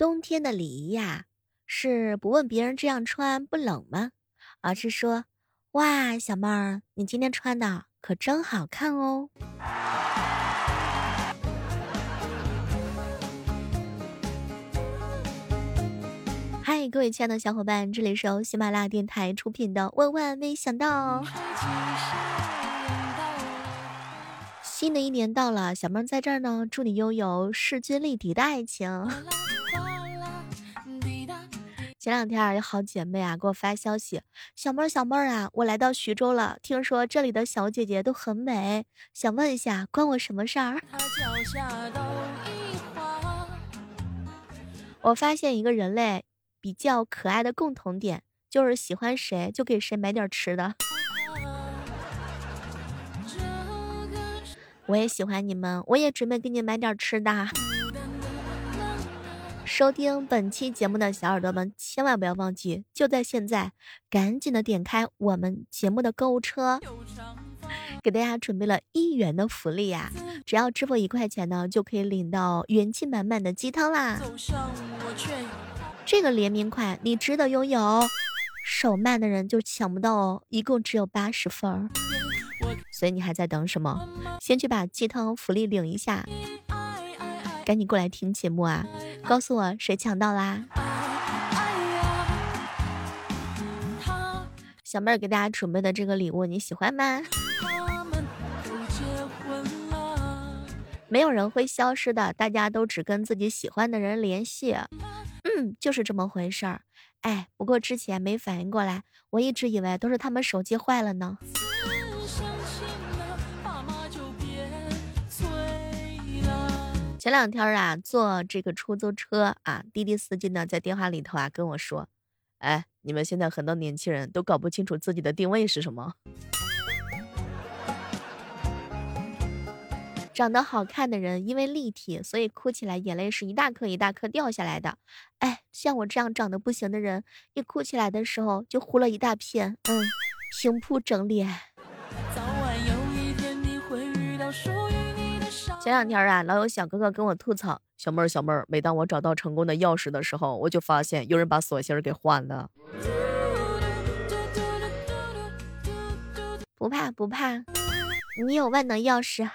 冬天的礼仪呀，是不问别人这样穿不冷吗？而是说，哇，小妹儿，你今天穿的可真好看哦。嗨，各位亲爱的小伙伴，这里是由喜马拉雅电台出品的《万万没想到》。新的一年到了，小妹在这儿呢，祝你拥有势均力敌的爱情。前两天啊有好姐妹啊给我发消息，小妹儿小妹儿啊，我来到徐州了，听说这里的小姐姐都很美，想问一下，关我什么事儿？我发现一个人类比较可爱的共同点，就是喜欢谁就给谁买点吃的。我也喜欢你们，我也准备给你买点吃的。收听本期节目的小耳朵们，千万不要忘记，就在现在，赶紧的点开我们节目的购物车，给大家准备了一元的福利呀！只要支付一块钱呢，就可以领到元气满满的鸡汤啦！这个联名款你值得拥有，手慢的人就抢不到哦，一共只有八十份儿。所以你还在等什么？先去把鸡汤福利领一下，赶紧过来听节目啊！告诉我谁抢到啦？小妹儿给大家准备的这个礼物你喜欢吗？没有人会消失的，大家都只跟自己喜欢的人联系。嗯，就是这么回事儿。哎，不过之前没反应过来，我一直以为都是他们手机坏了呢。前两天啊，坐这个出租车啊，滴滴司机呢在电话里头啊跟我说：“哎，你们现在很多年轻人都搞不清楚自己的定位是什么。长得好看的人因为立体，所以哭起来眼泪是一大颗一大颗掉下来的。哎，像我这样长得不行的人，一哭起来的时候就糊了一大片。嗯，平铺整脸。”前两天啊，老有小哥哥跟我吐槽：“小妹儿，小妹儿，每当我找到成功的钥匙的时候，我就发现有人把锁芯儿给换了。”不怕不怕，你有万能钥匙。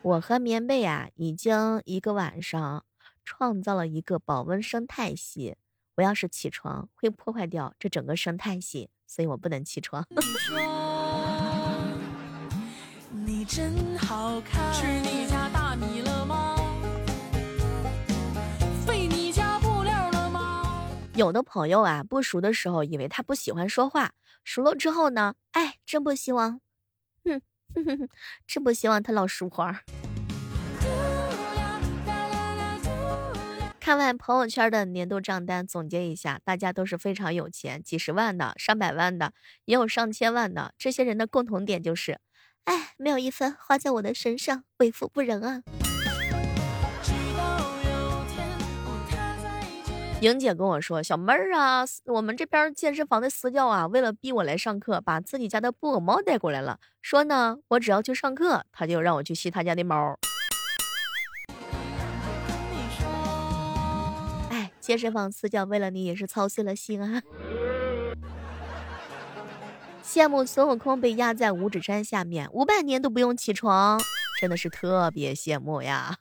我和棉被啊，已经一个晚上创造了一个保温生态系。我要是起床，会破坏掉这整个生态系，所以我不能起床。真好看。吃你家大米了吗？费你家布料了吗？有的朋友啊，不熟的时候以为他不喜欢说话，熟了之后呢，哎，真不希望，哼，哼哼哼，真不希望他老说话。看完朋友圈的年度账单，总结一下，大家都是非常有钱，几十万的、上百万的，也有上千万的。这些人的共同点就是。哎，没有一分花在我的身上，为富不仁啊！莹姐跟我说：“小妹儿啊，我们这边健身房的私教啊，为了逼我来上课，把自己家的布偶猫带过来了。说呢，我只要去上课，他就让我去吸他家的猫。”哎，健身房私教为了你也是操碎了心啊！羡慕孙悟空被压在五指山下面五百年都不用起床，真的是特别羡慕呀！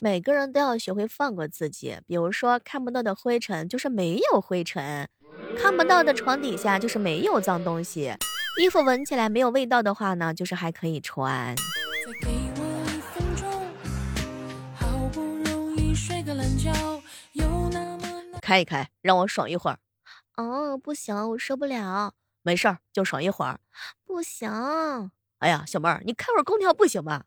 每个人都要学会放过自己，比如说看不到的灰尘就是没有灰尘，看不到的床底下就是没有脏东西。衣服闻起来没有味道的话呢，就是还可以穿。开一开，让我爽一会儿。哦，不行，我受不了。没事儿，就爽一会儿。不行。哎呀，小妹儿，你开会儿空调不行吗？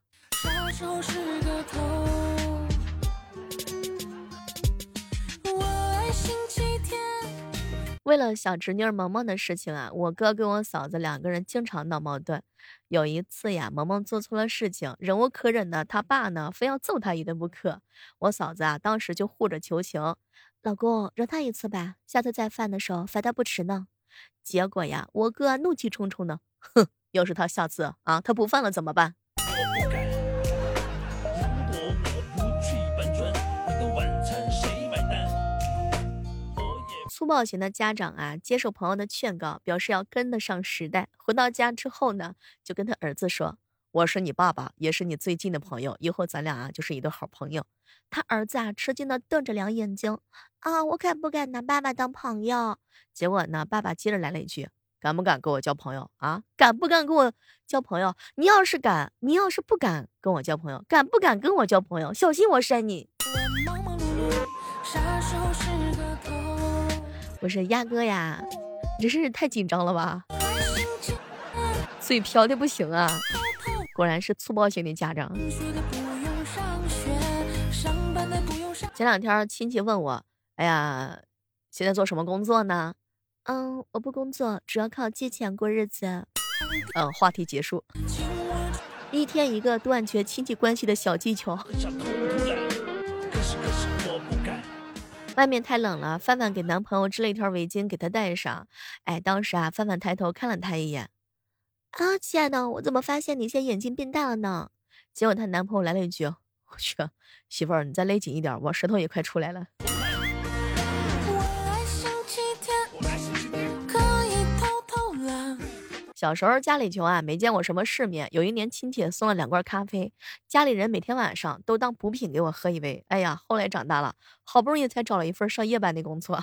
为了小侄女萌萌的事情啊，我哥跟我嫂子两个人经常闹矛盾。有一次呀，萌萌做错了事情，忍无可忍的他爸呢，非要揍他一顿不可。我嫂子啊，当时就护着求情：“老公饶他一次吧，下次再犯的时候罚他不迟呢。结果呀，我哥怒气冲冲的，哼，要是他下次啊，他不犯了怎么办？粗暴型的家长啊，接受朋友的劝告，表示要跟得上时代。回到家之后呢，就跟他儿子说。我是你爸爸，也是你最近的朋友，以后咱俩啊就是一对好朋友。他儿子啊吃惊的瞪着两眼睛，啊，我敢不敢拿爸爸当朋友？结果呢，爸爸接着来了一句：敢不敢跟我交朋友啊？敢不敢跟我交朋友？你要是敢，你要是不敢跟我交朋友，敢不敢跟我交朋友？小心我扇你！不是不是鸭哥呀，你这是太紧张了吧？嘴瓢的不行啊！果然是粗暴型的家长。前两天亲戚问我：“哎呀，现在做什么工作呢？”嗯，我不工作，主要靠借钱过日子。嗯，话题结束。一天一个断绝亲戚关系的小技巧。外面太冷了，范范给男朋友织了一条围巾给他戴上。哎，当时啊，范范抬头看了他一眼。啊，亲爱的，我怎么发现你现在眼睛变大了呢？结果她男朋友来了一句：“我去，媳妇儿，你再勒紧一点，我舌头也快出来了。”小时候家里穷啊，没见过什么世面。有一年亲戚送了两罐咖啡，家里人每天晚上都当补品给我喝一杯。哎呀，后来长大了，好不容易才找了一份上夜班的工作。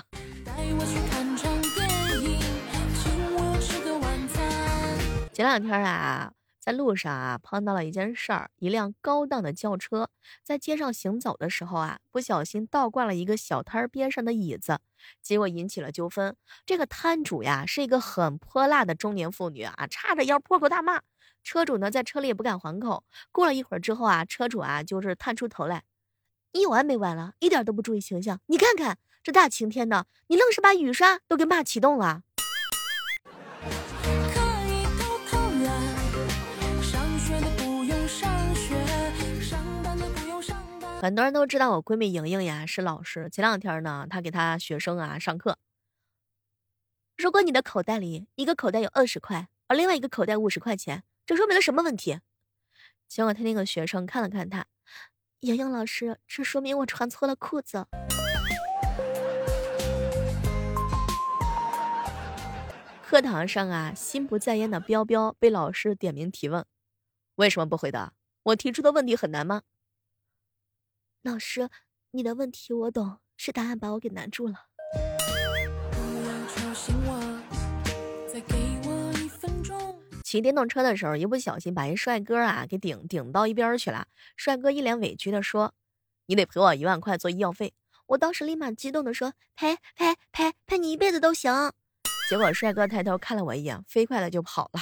前两天啊，在路上啊碰到了一件事儿，一辆高档的轿车在街上行走的时候啊，不小心倒挂了一个小摊儿边上的椅子，结果引起了纠纷。这个摊主呀是一个很泼辣的中年妇女啊，叉着腰破口大骂。车主呢在车里也不敢还口。过了一会儿之后啊，车主啊就是探出头来，你有完没完了？一点都不注意形象。你看看这大晴天的，你愣是把雨刷都给骂启动了。很多人都知道我闺蜜莹莹呀是老师。前两天呢，她给她学生啊上课。如果你的口袋里一个口袋有二十块，而另外一个口袋五十块钱，这说明了什么问题？结果他那个学生看了看她，莹莹老师，这说明我穿错了裤子。课堂上啊，心不在焉的彪彪被老师点名提问，为什么不回答？我提出的问题很难吗？老师，你的问题我懂，是答案把我给难住了。骑电动车的时候，一不小心把一帅哥啊给顶顶到一边去了。帅哥一脸委屈的说：“你得赔我一万块做医药费。”我当时立马激动的说：“赔赔赔赔你一辈子都行。”结果帅哥抬头看了我一眼，飞快的就跑了。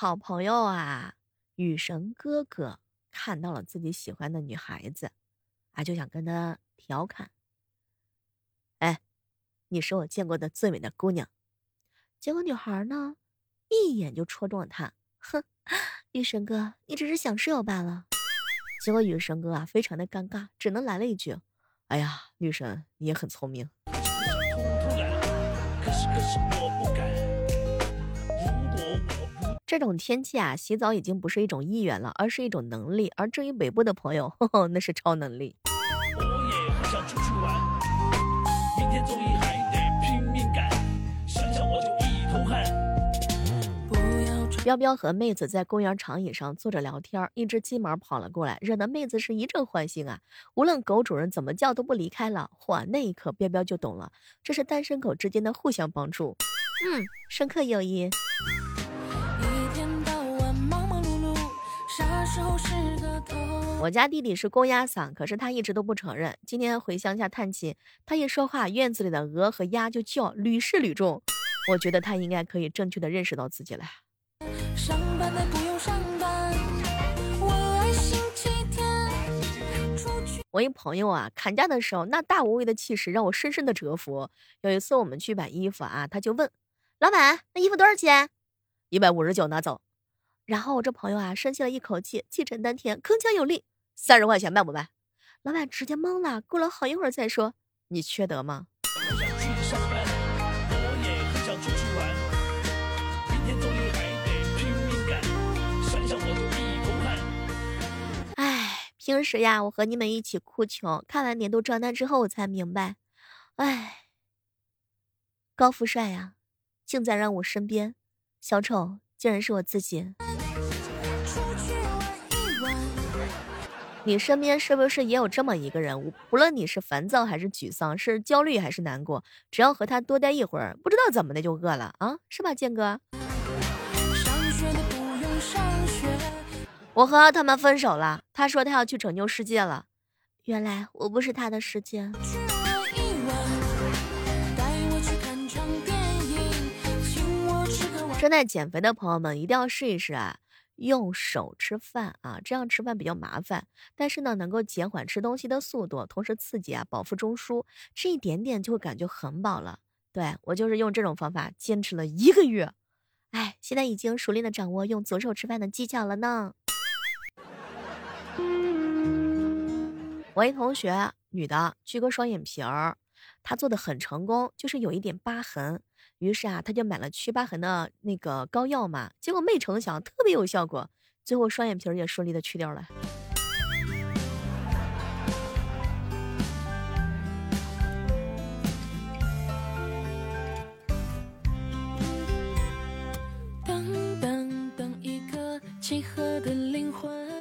好朋友啊，雨神哥哥看到了自己喜欢的女孩子，啊，就想跟她调侃：“哎，你是我见过的最美的姑娘。”结果女孩呢，一眼就戳中了他，哼，雨神哥，你只是想室友罢了。结果雨神哥啊，非常的尴尬，只能来了一句：“哎呀，女神，你也很聪明。”这种天气啊，洗澡已经不是一种意愿了，而是一种能力。而至于北部的朋友，那是超能力。彪彪和妹子在公园长椅上坐着聊天，一只金毛跑了过来，惹得妹子是一阵欢心啊。无论狗主人怎么叫，都不离开了。嚯，那一刻彪彪就懂了，这是单身狗之间的互相帮助。嗯，深刻友谊。我家弟弟是公鸭嗓，可是他一直都不承认。今天回乡下探亲，他一说话，院子里的鹅和鸭就叫，屡试屡中。我觉得他应该可以正确的认识到自己了。上班的不用上班，我爱星期天出去我一朋友啊，砍价的时候那大无畏的气势让我深深的折服。有一次我们去买衣服啊，他就问老板：“那衣服多少钱？”一百五十九，拿走。然后我这朋友啊，深吸了一口气，气沉丹田，铿锵有力：“三十块钱卖不卖？”老板直接懵了，过了好一会儿才说：“你缺德吗？”平时呀，我和你们一起哭穷，看完年度账单之后，我才明白，哎，高富帅呀，竟在让我身边，小丑竟然是我自己。你身边是不是也有这么一个人？不论你是烦躁还是沮丧，是焦虑还是难过，只要和他多待一会儿，不知道怎么的就饿了啊，是吧，建哥？我和奥特曼分手了，他说他要去拯救世界了。原来我不是他的世界。正在减肥的朋友们一定要试一试啊，用手吃饭啊，这样吃饭比较麻烦，但是呢能够减缓吃东西的速度，同时刺激啊饱腹中枢，吃一点点就会感觉很饱了。对我就是用这种方法坚持了一个月，哎，现在已经熟练的掌握用左手吃饭的技巧了呢。我一同学，女的，去割双眼皮儿，她做的很成功，就是有一点疤痕。于是啊，他就买了去疤痕的那个膏药嘛，结果没成想特别有效果，最后双眼皮也顺利的去掉了。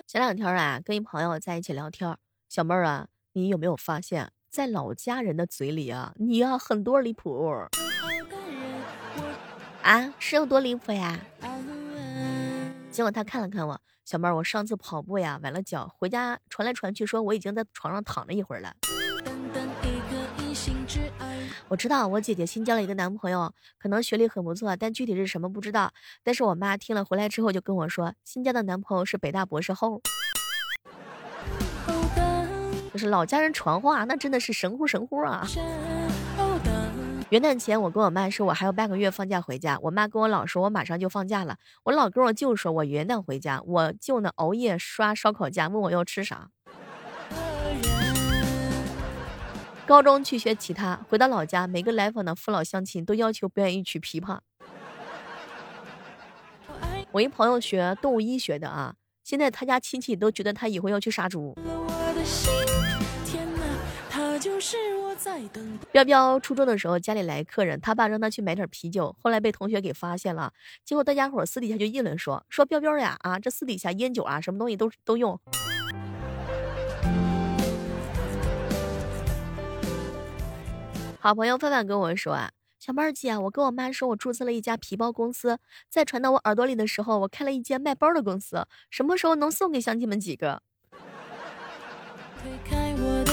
前两天啊，跟一朋友在一起聊天。小妹儿啊，你有没有发现，在老家人的嘴里啊，你呀很多离谱啊，是有多离谱呀？结果他看了看我，小妹儿，我上次跑步呀崴了脚，回家传来传去说我已经在床上躺了一会儿了。我知道我姐姐新交了一个男朋友，可能学历很不错，但具体是什么不知道。但是我妈听了回来之后就跟我说，新交的男朋友是北大博士后。就是老家人传话，那真的是神乎神乎啊！元旦前，我跟我妈说，我还有半个月放假回家。我妈跟我老说，我马上就放假了。我老跟我舅说，我元旦回家。我舅呢，熬夜刷烧烤架，问我要吃啥。高中去学吉他，回到老家，每个来访的父老乡亲都要求表演一曲琵琶。我一朋友学动物医学的啊，现在他家亲戚都觉得他以后要去杀猪。彪彪初中的时候，家里来客人，他爸让他去买点啤酒，后来被同学给发现了，结果大家伙私底下就议论说：“说彪彪呀，啊，这私底下烟酒啊，什么东西都都用。”好朋友范范跟我说啊：“小妹儿姐，我跟我妈说我注册了一家皮包公司，在传到我耳朵里的时候，我开了一间卖包的公司，什么时候能送给乡亲们几个？”推开我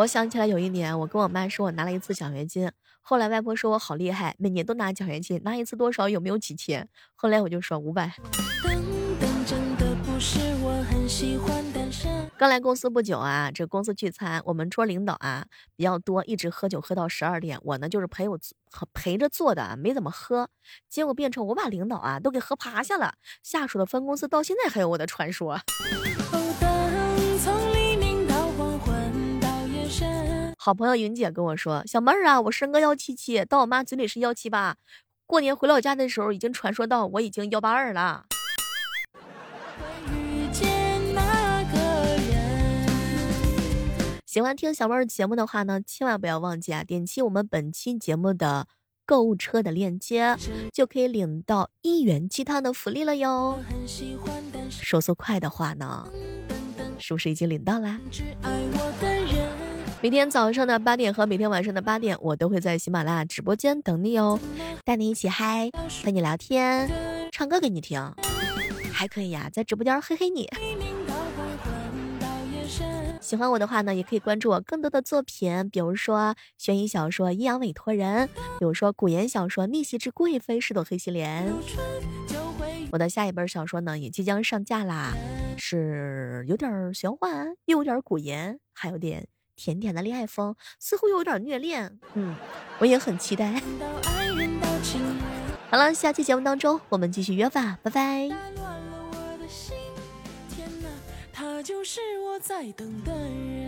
我想起来有一年，我跟我妈说我拿了一次奖学金，后来外婆说我好厉害，每年都拿奖学金，拿一次多少？有没有几千？后来我就说五百。刚来公司不久啊，这公司聚餐，我们桌领导啊比较多，一直喝酒喝到十二点，我呢就是陪我陪着坐的，没怎么喝，结果变成我把领导啊都给喝趴下了，下属的分公司到现在还有我的传说。好朋友云姐跟我说：“小妹儿啊，我身高幺七七，到我妈嘴里是幺七八。过年回老家的时候，已经传说到我已经幺八二了。”喜欢听小妹儿节目的话呢，千万不要忘记啊，点击我们本期节目的购物车的链接，就可以领到一元鸡汤的福利了哟。手速快的话呢，是不是已经领到啦？每天早上的八点和每天晚上的八点，我都会在喜马拉雅直播间等你哦，带你一起嗨，陪你聊天，唱歌给你听，还可以呀，在直播间嘿嘿你。喜欢我的话呢，也可以关注我更多的作品，比如说悬疑小说《阴阳委托人》，比如说古言小说《逆袭之贵妃是朵黑心莲》。我的下一本小说呢也即将上架啦，是有点玄幻，又有点古言，还有点甜甜的恋爱风，似乎又有点虐恋。嗯，我也很期待。好了，下期节目当中我们继续约吧，拜拜。他就是我在等的人。